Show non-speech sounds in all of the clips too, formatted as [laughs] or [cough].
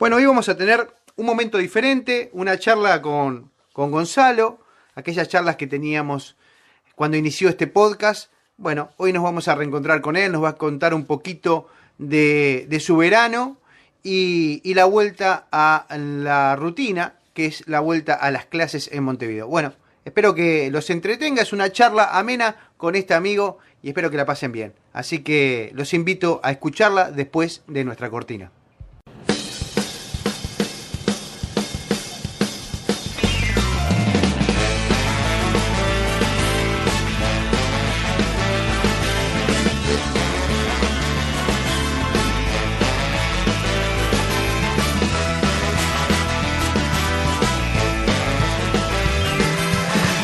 Bueno, hoy vamos a tener un momento diferente, una charla con, con Gonzalo, aquellas charlas que teníamos cuando inició este podcast. Bueno, hoy nos vamos a reencontrar con él, nos va a contar un poquito de, de su verano y, y, la vuelta a la rutina, que es la vuelta a las clases en Montevideo. Bueno, espero que los entretenga, es una charla amena con este amigo y espero que la pasen bien. Así que los invito a escucharla después de nuestra cortina.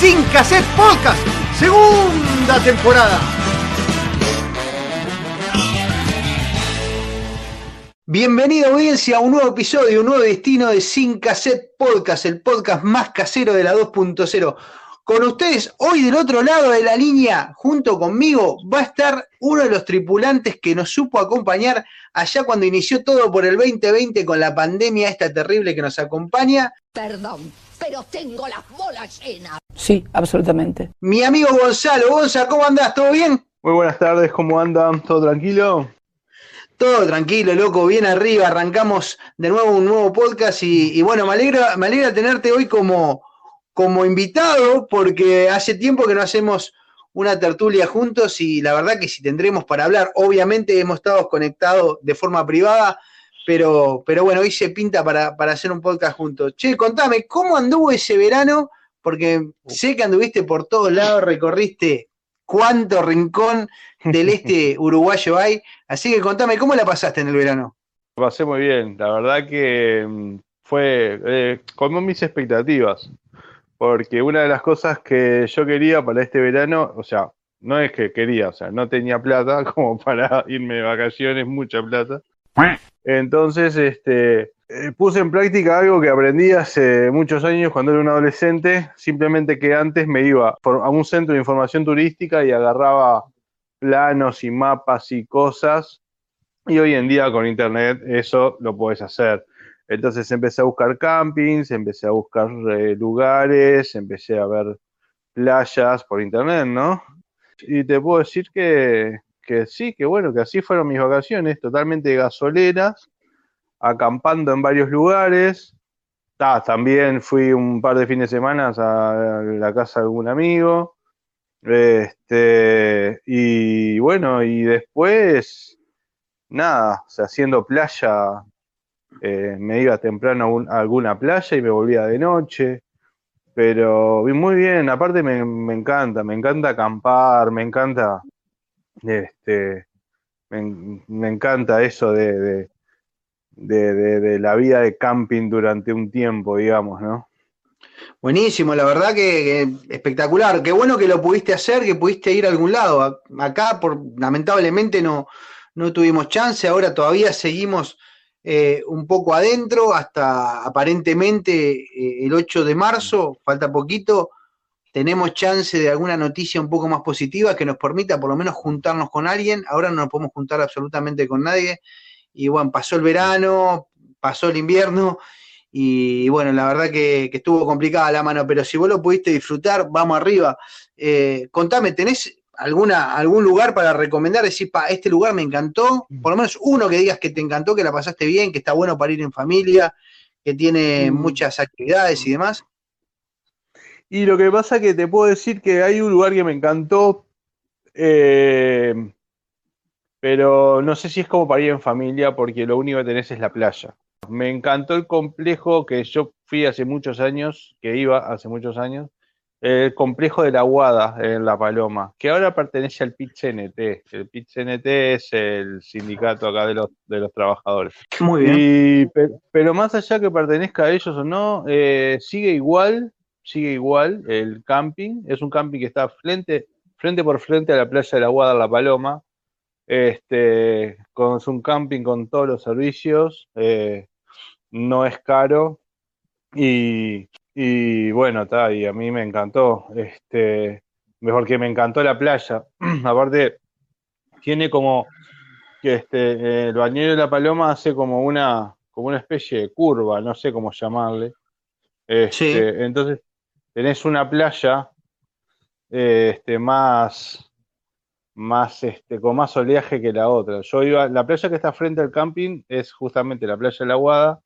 Sin Cassette Podcast, segunda temporada. Bienvenida audiencia a un nuevo episodio, un nuevo destino de Sin Cassette Podcast, el podcast más casero de la 2.0. Con ustedes, hoy del otro lado de la línea, junto conmigo, va a estar uno de los tripulantes que nos supo acompañar allá cuando inició todo por el 2020 con la pandemia esta terrible que nos acompaña. Perdón, pero tengo las bolas llenas. Sí, absolutamente. Mi amigo Gonzalo. Gonzalo, ¿cómo andás? ¿Todo bien? Muy buenas tardes, ¿cómo andan? ¿Todo tranquilo? Todo tranquilo, loco, bien arriba. Arrancamos de nuevo un nuevo podcast y, y bueno, me alegra, me alegra tenerte hoy como, como invitado, porque hace tiempo que no hacemos una tertulia juntos y la verdad que si tendremos para hablar, obviamente hemos estado conectados de forma privada, pero, pero bueno, hoy se pinta para, para hacer un podcast juntos. Che, contame, ¿cómo anduvo ese verano? Porque sé que anduviste por todos lados, recorriste cuánto rincón del este [laughs] uruguayo hay, así que contame, ¿cómo la pasaste en el verano? Pasé muy bien, la verdad que mm, fue eh, como mis expectativas porque una de las cosas que yo quería para este verano, o sea, no es que quería, o sea, no tenía plata [laughs] como para irme de vacaciones, mucha plata. Entonces, este, eh, puse en práctica algo que aprendí hace muchos años cuando era un adolescente, simplemente que antes me iba a un centro de información turística y agarraba planos y mapas y cosas, y hoy en día con internet eso lo puedes hacer. Entonces empecé a buscar campings, empecé a buscar eh, lugares, empecé a ver playas por internet, ¿no? Y te puedo decir que, que sí, que bueno, que así fueron mis vacaciones, totalmente gasoleras, acampando en varios lugares. Ah, también fui un par de fines de semana a la casa de algún amigo. Este, y bueno, y después, nada, haciendo playa eh, me iba temprano a, alguna playa y me volvía de noche. Pero muy bien, aparte me, encanta, me encanta acampar, me encanta, este, me, encanta eso de, de, la vida de camping durante un tiempo, digamos, ¿no? Buenísimo, la verdad que, espectacular. Qué bueno que lo pudiste hacer, que pudiste ir a algún lado. Acá, por, lamentablemente, no, no tuvimos chance. Ahora todavía seguimos eh, un poco adentro hasta aparentemente eh, el 8 de marzo, falta poquito, tenemos chance de alguna noticia un poco más positiva que nos permita por lo menos juntarnos con alguien. Ahora no nos podemos juntar absolutamente con nadie. Y bueno, pasó el verano, pasó el invierno y bueno, la verdad que, estuvo complicada la mano, pero si vos lo pudiste disfrutar, vamos arriba. Eh, contame, ¿tenés alguna, algún lugar para recomendar, decir, pa, este lugar me encantó, por lo menos uno que digas que te encantó, que la pasaste bien, que está bueno para ir en familia, que tiene mm. muchas actividades y demás? Y lo que pasa que te puedo decir que hay un lugar que me encantó, eh, pero no sé si es como para ir en familia, porque lo único que tenés es la playa. Me encantó el complejo que yo fui hace muchos años, que iba hace muchos años, el complejo de la Guada en La Paloma, que ahora pertenece al PIT-CNT. El PIT-CNT es el sindicato acá de los, de los trabajadores. Muy bien. Y, pero más allá que pertenezca a ellos o no, eh, sigue igual, sigue igual el camping. Es un camping que está frente, frente por frente a la playa de la Guada, La Paloma. Este, con, es un camping con todos los servicios, eh, no es caro y y bueno, está, y a mí me encantó, este, mejor que me encantó la playa. [clears throat] Aparte, tiene como que este, el bañero de la paloma hace como una, como una especie de curva, no sé cómo llamarle. Este, Entonces, tenés una playa este, más, más este, con más oleaje que la otra. Yo iba, la playa que está frente al camping es justamente la playa de la Guada,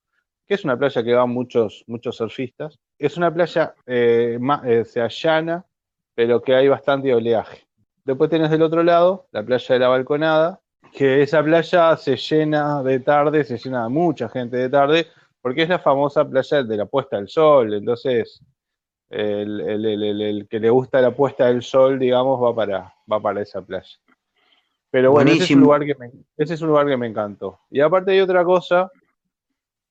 que es una playa que van muchos, muchos surfistas. Es una playa eh, eh, sea llana, pero que hay bastante oleaje. Después tenés del otro lado la playa de la Balconada, que esa playa se llena de tarde, se llena de mucha gente de tarde, porque es la famosa playa de la puesta del sol. Entonces, el, que le gusta la puesta del sol, digamos, va para, va para esa playa. Pero bueno, ese es, un lugar que ese es un lugar que me encantó. Y aparte hay otra cosa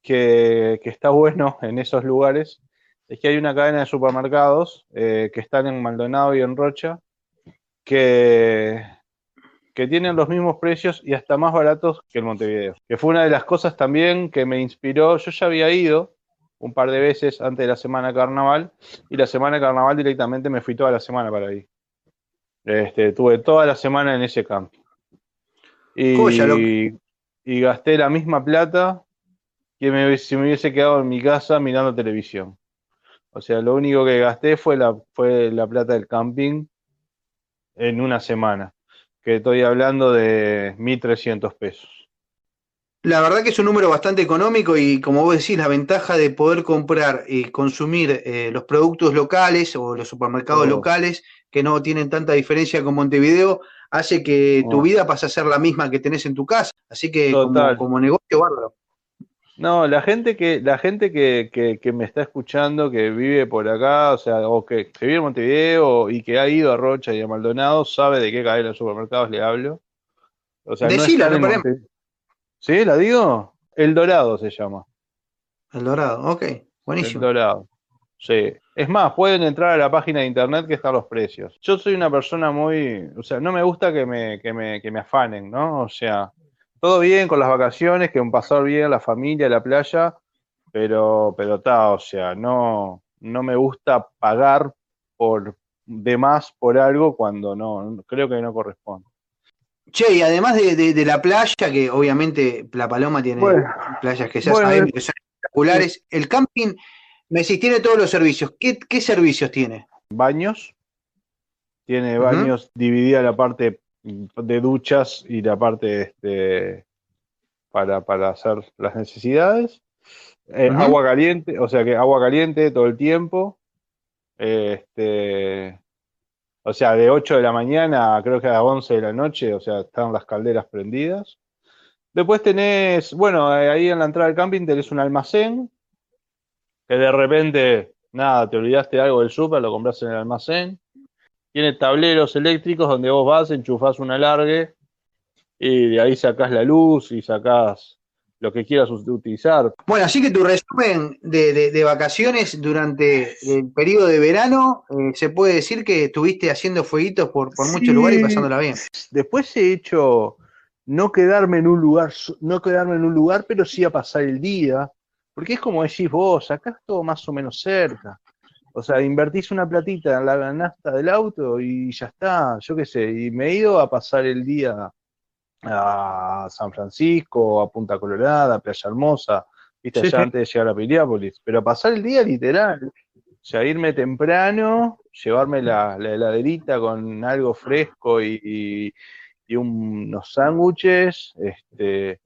que, está bueno [laughs] en esos lugares es que hay una cadena de supermercados eh, que están en Maldonado y en Rocha que, que tienen los mismos precios y hasta más baratos que el Montevideo. Que fue una de las cosas también que me inspiró. Yo ya había ido un par de veces antes de la semana carnaval y la semana carnaval directamente me fui toda la semana para ahí. Este, tuve toda la semana en ese campo. Y, y gasté la misma plata que me, si me hubiese quedado en mi casa mirando televisión. O sea, lo único que gasté fue la, fue la plata del camping en una semana, que estoy hablando de 1.300 pesos. La verdad que es un número bastante económico y como vos decís, la ventaja de poder comprar y consumir eh, los productos locales o los supermercados oh. locales que no tienen tanta diferencia con Montevideo, hace que tu vida pase a ser la misma que tenés en tu casa. Así que como, como, negocio, bárbaro. No, la gente que, la gente que, que, me está escuchando, que vive por acá, o sea, o que, vive en Montevideo y que ha ido a Rocha y a Maldonado, sabe de qué cadena de supermercados le hablo. O sea, no ¿Sí? ¿La digo? El Dorado se llama. El Dorado, ok, buenísimo. El Dorado, sí. Es más, pueden entrar a la página de internet que están los precios. Yo soy una persona muy, o sea, no me gusta que me, que me, que me afanen, ¿no? O sea, todo bien con las vacaciones, que un pasar bien la familia, la playa, pero, pero está, o sea, no, no me gusta pagar por de más por algo cuando no, creo que no corresponde. Che, y además de, la playa, que obviamente La Paloma tiene playas que ya sabemos que son espectaculares, el camping, me decís, tiene todos los servicios. ¿Qué, servicios tiene? Baños, tiene baños, dividida la parte de duchas y la parte este, para, para hacer las necesidades. Eh, agua caliente, o sea que agua caliente todo el tiempo. Este, o sea, de 8 de la mañana creo que a 11 de la noche, o sea, están las calderas prendidas. Después tenés, bueno, eh, ahí en la entrada del camping tenés un almacén, que de repente, nada, te olvidaste algo del súper, lo compras en el almacén. Tiene tableros eléctricos donde vos vas, enchufás un alargue y de ahí sacás la luz y sacás lo que quieras utilizar. Bueno, así que tu resumen de, vacaciones durante el periodo de verano, eh, se puede decir que estuviste haciendo fueguitos por, muchos lugares y pasándola bien. Después he hecho no quedarme en un lugar, no quedarme en un lugar, pero sí a pasar el día, porque es como decís vos, acá es todo más o menos cerca. O sea, invertís una platita en la ganasta del auto y ya está, yo qué sé, y me he ido a pasar el día a San Francisco, a Punta Colorada, a Playa Hermosa, viste, allá antes de llegar a Piriápolis, pero a pasar el día literal, o sea, irme temprano, llevarme la, heladerita con algo fresco y, unos sándwiches, este,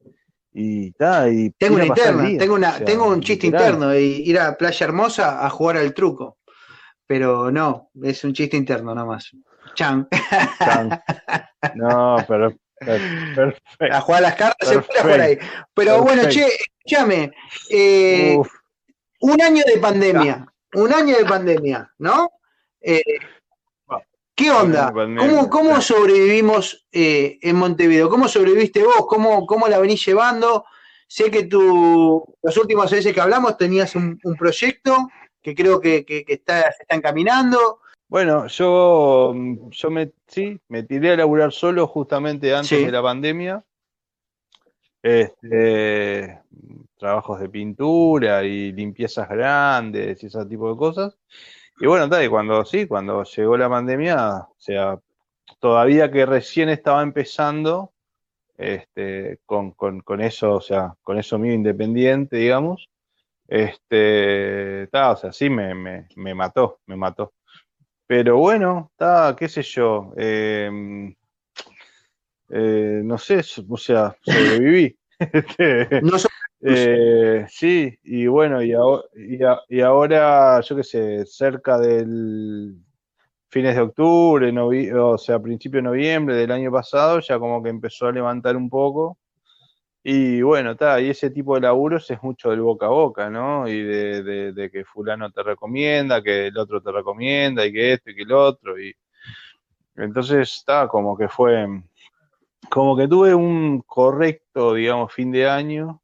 y, ta, y tengo una interna, tengo una, tengo un chiste interno, ir a Playa Hermosa a jugar al truco. Pero no, es un chiste interno nada más. Chan. No, pero perfecto. A jugar las cartas se puede jugar ahí. Pero bueno, che, escúchame. Eh, un año de pandemia. Un año de pandemia, ¿no? Eh, ¿Qué onda? ¿Cómo, cómo sobrevivimos eh, en Montevideo? ¿Cómo sobreviviste vos? ¿Cómo, ¿Cómo la venís llevando? Sé que tú, las últimas veces que hablamos tenías un, proyecto que creo que, está, se está encaminando. Bueno, yo, yo me, sí, me tiré a laburar solo justamente antes de la pandemia. Este, trabajos de pintura y limpiezas grandes y ese tipo de cosas. Y bueno, tal, y cuando sí, cuando llegó la pandemia, o sea, todavía que recién estaba empezando, este, con, con, con eso, o sea, con eso mío independiente, digamos, este, está, o sea, sí me, me, me, mató, me mató. Pero bueno, está, qué sé yo, em, eh, no sé, o sea, sobreviví. [laughs] Este, eh, sí, y bueno, y, y, ahora, yo qué sé, cerca del fines de octubre, o sea, principio de noviembre del año pasado, ya como que empezó a levantar un poco. Y bueno, está, y ese tipo de laburos es mucho del boca a boca, ¿no? Y de, que fulano te recomienda, que el otro te recomienda, y que esto y que el otro. Y entonces está como que fue, como que tuve un correcto, digamos, fin de año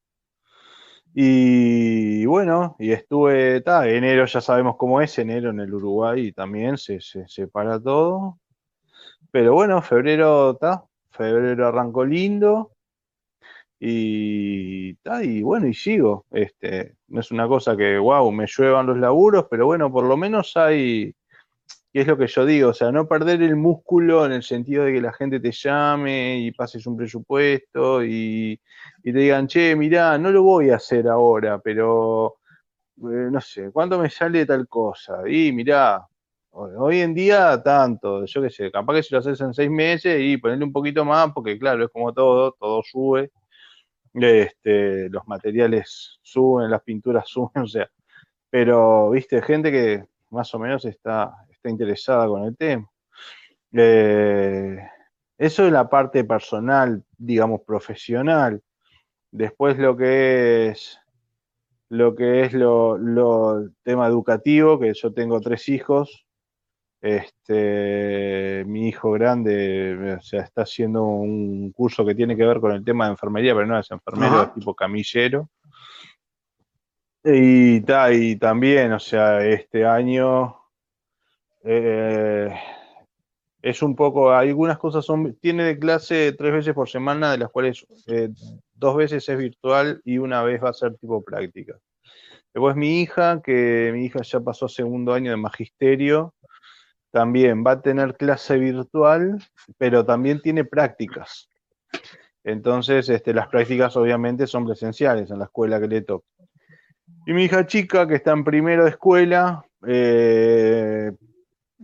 y bueno, y estuve, enero ya sabemos cómo es, enero en el Uruguay también se, se, para todo. Pero bueno, febrero, está, febrero arrancó lindo. Y, bueno, y sigo. Este, no es una cosa que, wow, me lluevan los laburos, pero bueno, por lo menos hay, y es lo que yo digo, o sea, no perder el músculo en el sentido de que la gente te llame y pases un presupuesto y, te digan, che, mirá, no lo voy a hacer ahora, pero eh, no sé, ¿cuánto me sale tal cosa? Y mirá, hoy en día tanto, yo qué sé, capaz que si lo haces en seis meses y ponerle un poquito más, porque claro, es como todo, todo sube, este, los materiales suben, las pinturas [laughs] suben, o sea, pero, viste, gente que más o menos está, está interesada con el tema. Eh, eso es la parte personal, digamos, profesional. Después lo que es lo que es lo, lo tema educativo, que yo tengo tres hijos. Este, mi hijo grande, o sea, está haciendo un curso que tiene que ver con el tema de enfermería, pero no es enfermero, es tipo camillero. Y, y también, o sea, este año eh, es un poco, algunas cosas son, tiene de clase tres veces por semana, de las cuales eh, dos veces es virtual y una vez va a ser tipo práctica. Después mi hija, que mi hija ya pasó segundo año de magisterio, también va a tener clase virtual, pero también tiene prácticas. Entonces, este, las prácticas obviamente son presenciales en la escuela que le toca. Y mi hija chica, que está en primero de escuela, eh,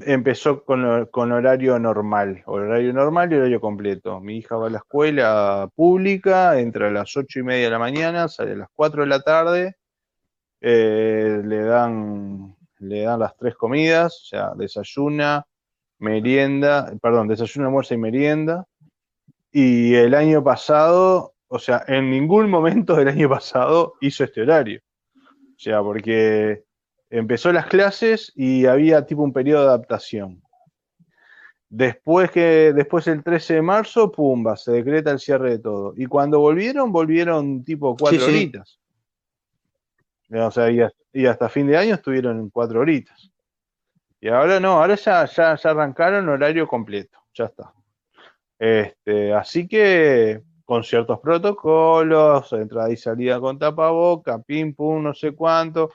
empezó con, con, horario normal, horario normal y horario completo. Mi hija va a la escuela pública, entra a las ocho y media de la mañana, sale a las 4 de la tarde, eh, le dan le dan las tres comidas, o sea, desayuna, merienda, perdón, desayuna, almuerzo y merienda. Y el año pasado, o sea, en ningún momento del año pasado hizo este horario. O sea, porque empezó las clases y había tipo un periodo de adaptación. Después que, después el 13 de marzo, pumba, se decreta el cierre de todo. Y cuando volvieron, volvieron tipo cuatro horitas. O sea, y, hasta fin de año estuvieron en cuatro horitas. Y ahora no, ahora ya, ya, arrancaron horario completo, ya está. Este, así que con ciertos protocolos, entrada y salida con tapaboca, pim pum, no sé cuánto,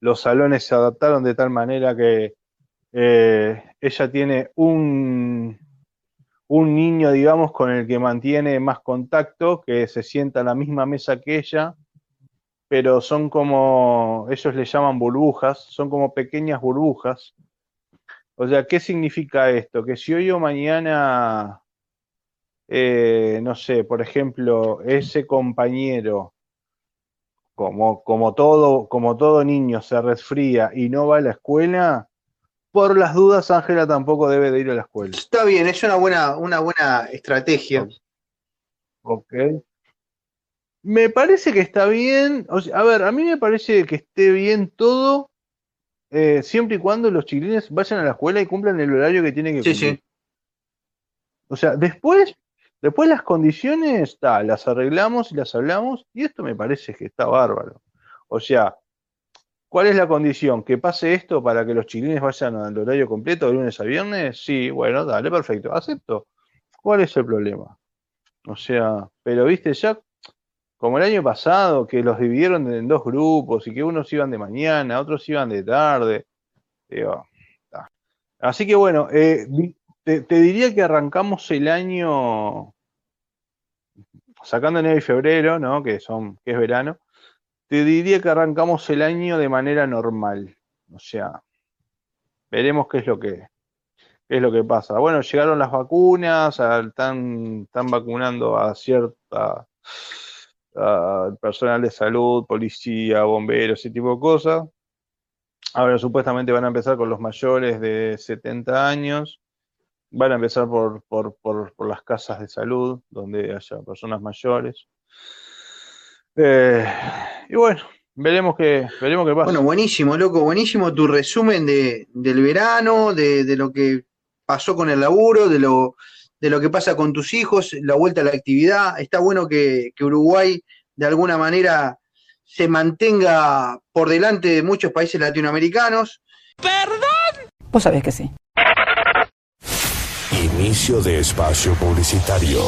los salones se adaptaron de tal manera que eh, ella tiene un, un niño, digamos, con el que mantiene más contacto, que se sienta a la misma mesa que ella, pero son como, ellos le llaman burbujas, son como pequeñas burbujas. O sea, ¿qué significa esto? Que si hoy o mañana, eh, no sé, por ejemplo, ese compañero como, como, todo, como todo niño se resfría y no va a la escuela, por las dudas Ángela tampoco debe de ir a la escuela. Está bien, es una buena, una buena estrategia. Ok. Me parece que está bien. a ver, a mí me parece que esté bien todo eh, siempre y cuando los chiquilines vayan a la escuela y cumplan el horario que tienen que cumplir. sí. O sea, después, después las condiciones, ta, las arreglamos y las hablamos, y esto me parece que está bárbaro. O sea, ¿cuál es la condición? ¿Que pase esto para que los chiquilines vayan al horario completo de lunes a viernes? Sí, bueno, dale, perfecto, acepto. ¿Cuál es el problema? O sea, pero viste, ya como el año pasado, que los dividieron en dos grupos y que unos iban de mañana, otros iban de tarde. Así que bueno, eh, te, diría que arrancamos el año sacando enero y febrero, ¿no? Que son, que es verano. Te diría que arrancamos el año de manera normal. O sea, veremos qué es lo que, es lo que pasa. Bueno, llegaron las vacunas, están, están vacunando a cierta personal de salud, policía, bomberos, ese tipo de cosas. Ahora supuestamente van a empezar con los mayores de 70 años. Van a empezar por, por, por, por las casas de salud, donde haya personas mayores. Eh, y bueno, veremos qué, veremos qué pasa. Bueno, buenísimo, loco, buenísimo tu resumen de, del verano, de, de lo que pasó con el laburo, de lo, de lo que pasa con tus hijos, la vuelta a la actividad. Está bueno que, que Uruguay de alguna manera se mantenga por delante de muchos países latinoamericanos. Vos sabés que sí. Inicio de espacio publicitario.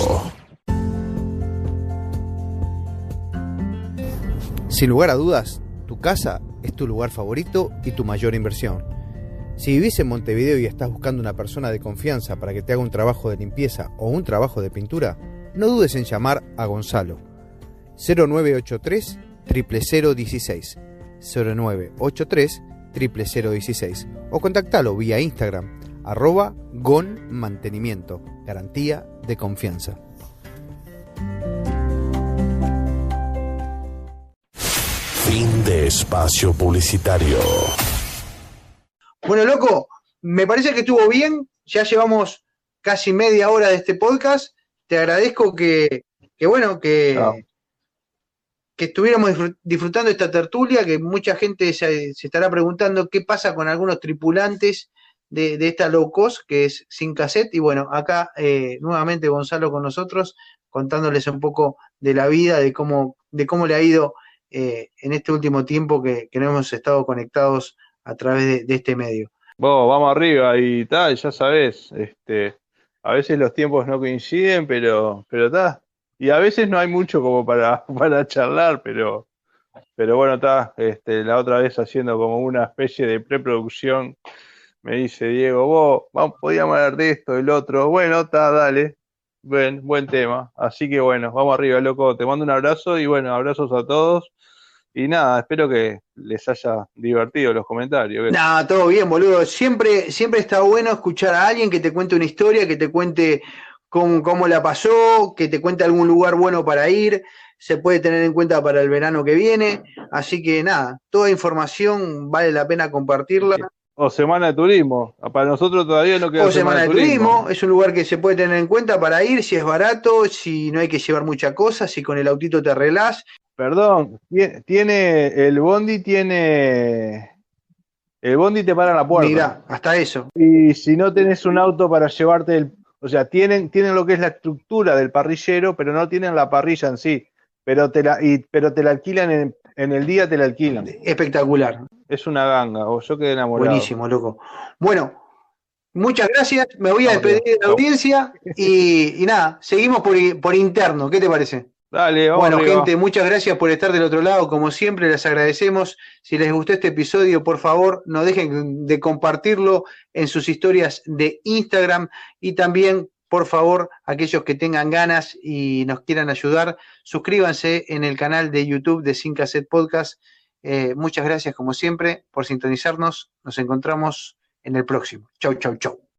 Sin lugar a dudas, tu casa es tu lugar favorito y tu mayor inversión. Si vivís en Montevideo y estás buscando una persona de confianza para que te haga un trabajo de limpieza o un trabajo de pintura, no dudes en llamar a Gonzalo. 0983 00016 0983 00016 o contactalo vía Instagram arroba gon garantía de confianza. Fin de espacio publicitario. Bueno, loco, me parece que estuvo bien. Ya llevamos casi media hora de este podcast. Te agradezco que, que bueno, que, que estuviéramos disfrut- disfrutando esta tertulia, que mucha gente se, se estará preguntando qué pasa con algunos tripulantes de, de esta low cost, que es sin cassette. Y bueno, acá eh, nuevamente Gonzalo con nosotros, contándoles un poco de la vida, de cómo, de cómo le ha ido eh, en este último tiempo que, que no hemos estado conectados a través de, este medio. Vos, vamos arriba y tal, ya sabés, este, a veces los tiempos no coinciden, pero, pero está. Y a veces no hay mucho como para, [laughs] para charlar, pero, pero bueno, está, este, la otra vez haciendo como una especie de preproducción, me dice Diego, vos, vamos, podíamos hablar de esto, del otro, bueno, está, dale, buen, buen tema. Así que bueno, vamos arriba, loco, te mando un abrazo y bueno, abrazos a todos. Y nada, espero que les haya divertido los comentarios. No, todo bien, boludo. Siempre, siempre está bueno escuchar a alguien que te cuente una historia, que te cuente cómo, cómo la pasó, que te cuente algún lugar bueno para ir. Se puede tener en cuenta para el verano que viene. Así que nada, toda información vale la pena compartirla. O semana de turismo. Para nosotros todavía no queda O semana de turismo, es un lugar que se puede tener en cuenta para ir, si es barato, si no hay que llevar mucha cosa, si con el autito te arreglás. Perdón, tie- tiene, el bondi tiene, el bondi te para en la puerta. Mirá, hasta eso. Y si no tenés un auto para llevarte el, o sea, tienen, tienen lo que es la estructura del parrillero, pero no tienen la parrilla en sí. Pero te la, y, pero te la alquilan en, en el día, te la alquilan. Espectacular. Es una ganga, o yo quedé enamorado. Buenísimo, loco. Bueno, muchas gracias. Me voy a despedir de la audiencia y, y nada, seguimos por, por interno. ¿Qué te parece? Dale, vamos Bueno, arriba. gente, muchas gracias por estar del otro lado. Como siempre, les agradecemos. Si les gustó este episodio, por favor, no dejen de compartirlo en sus historias de Instagram y también, por favor, aquellos que tengan ganas y nos quieran ayudar, suscríbanse en el canal de YouTube de Sin Cassette Podcast. Eh, muchas gracias, como siempre, por sintonizarnos. Nos encontramos en el próximo. Chau, chau, chau.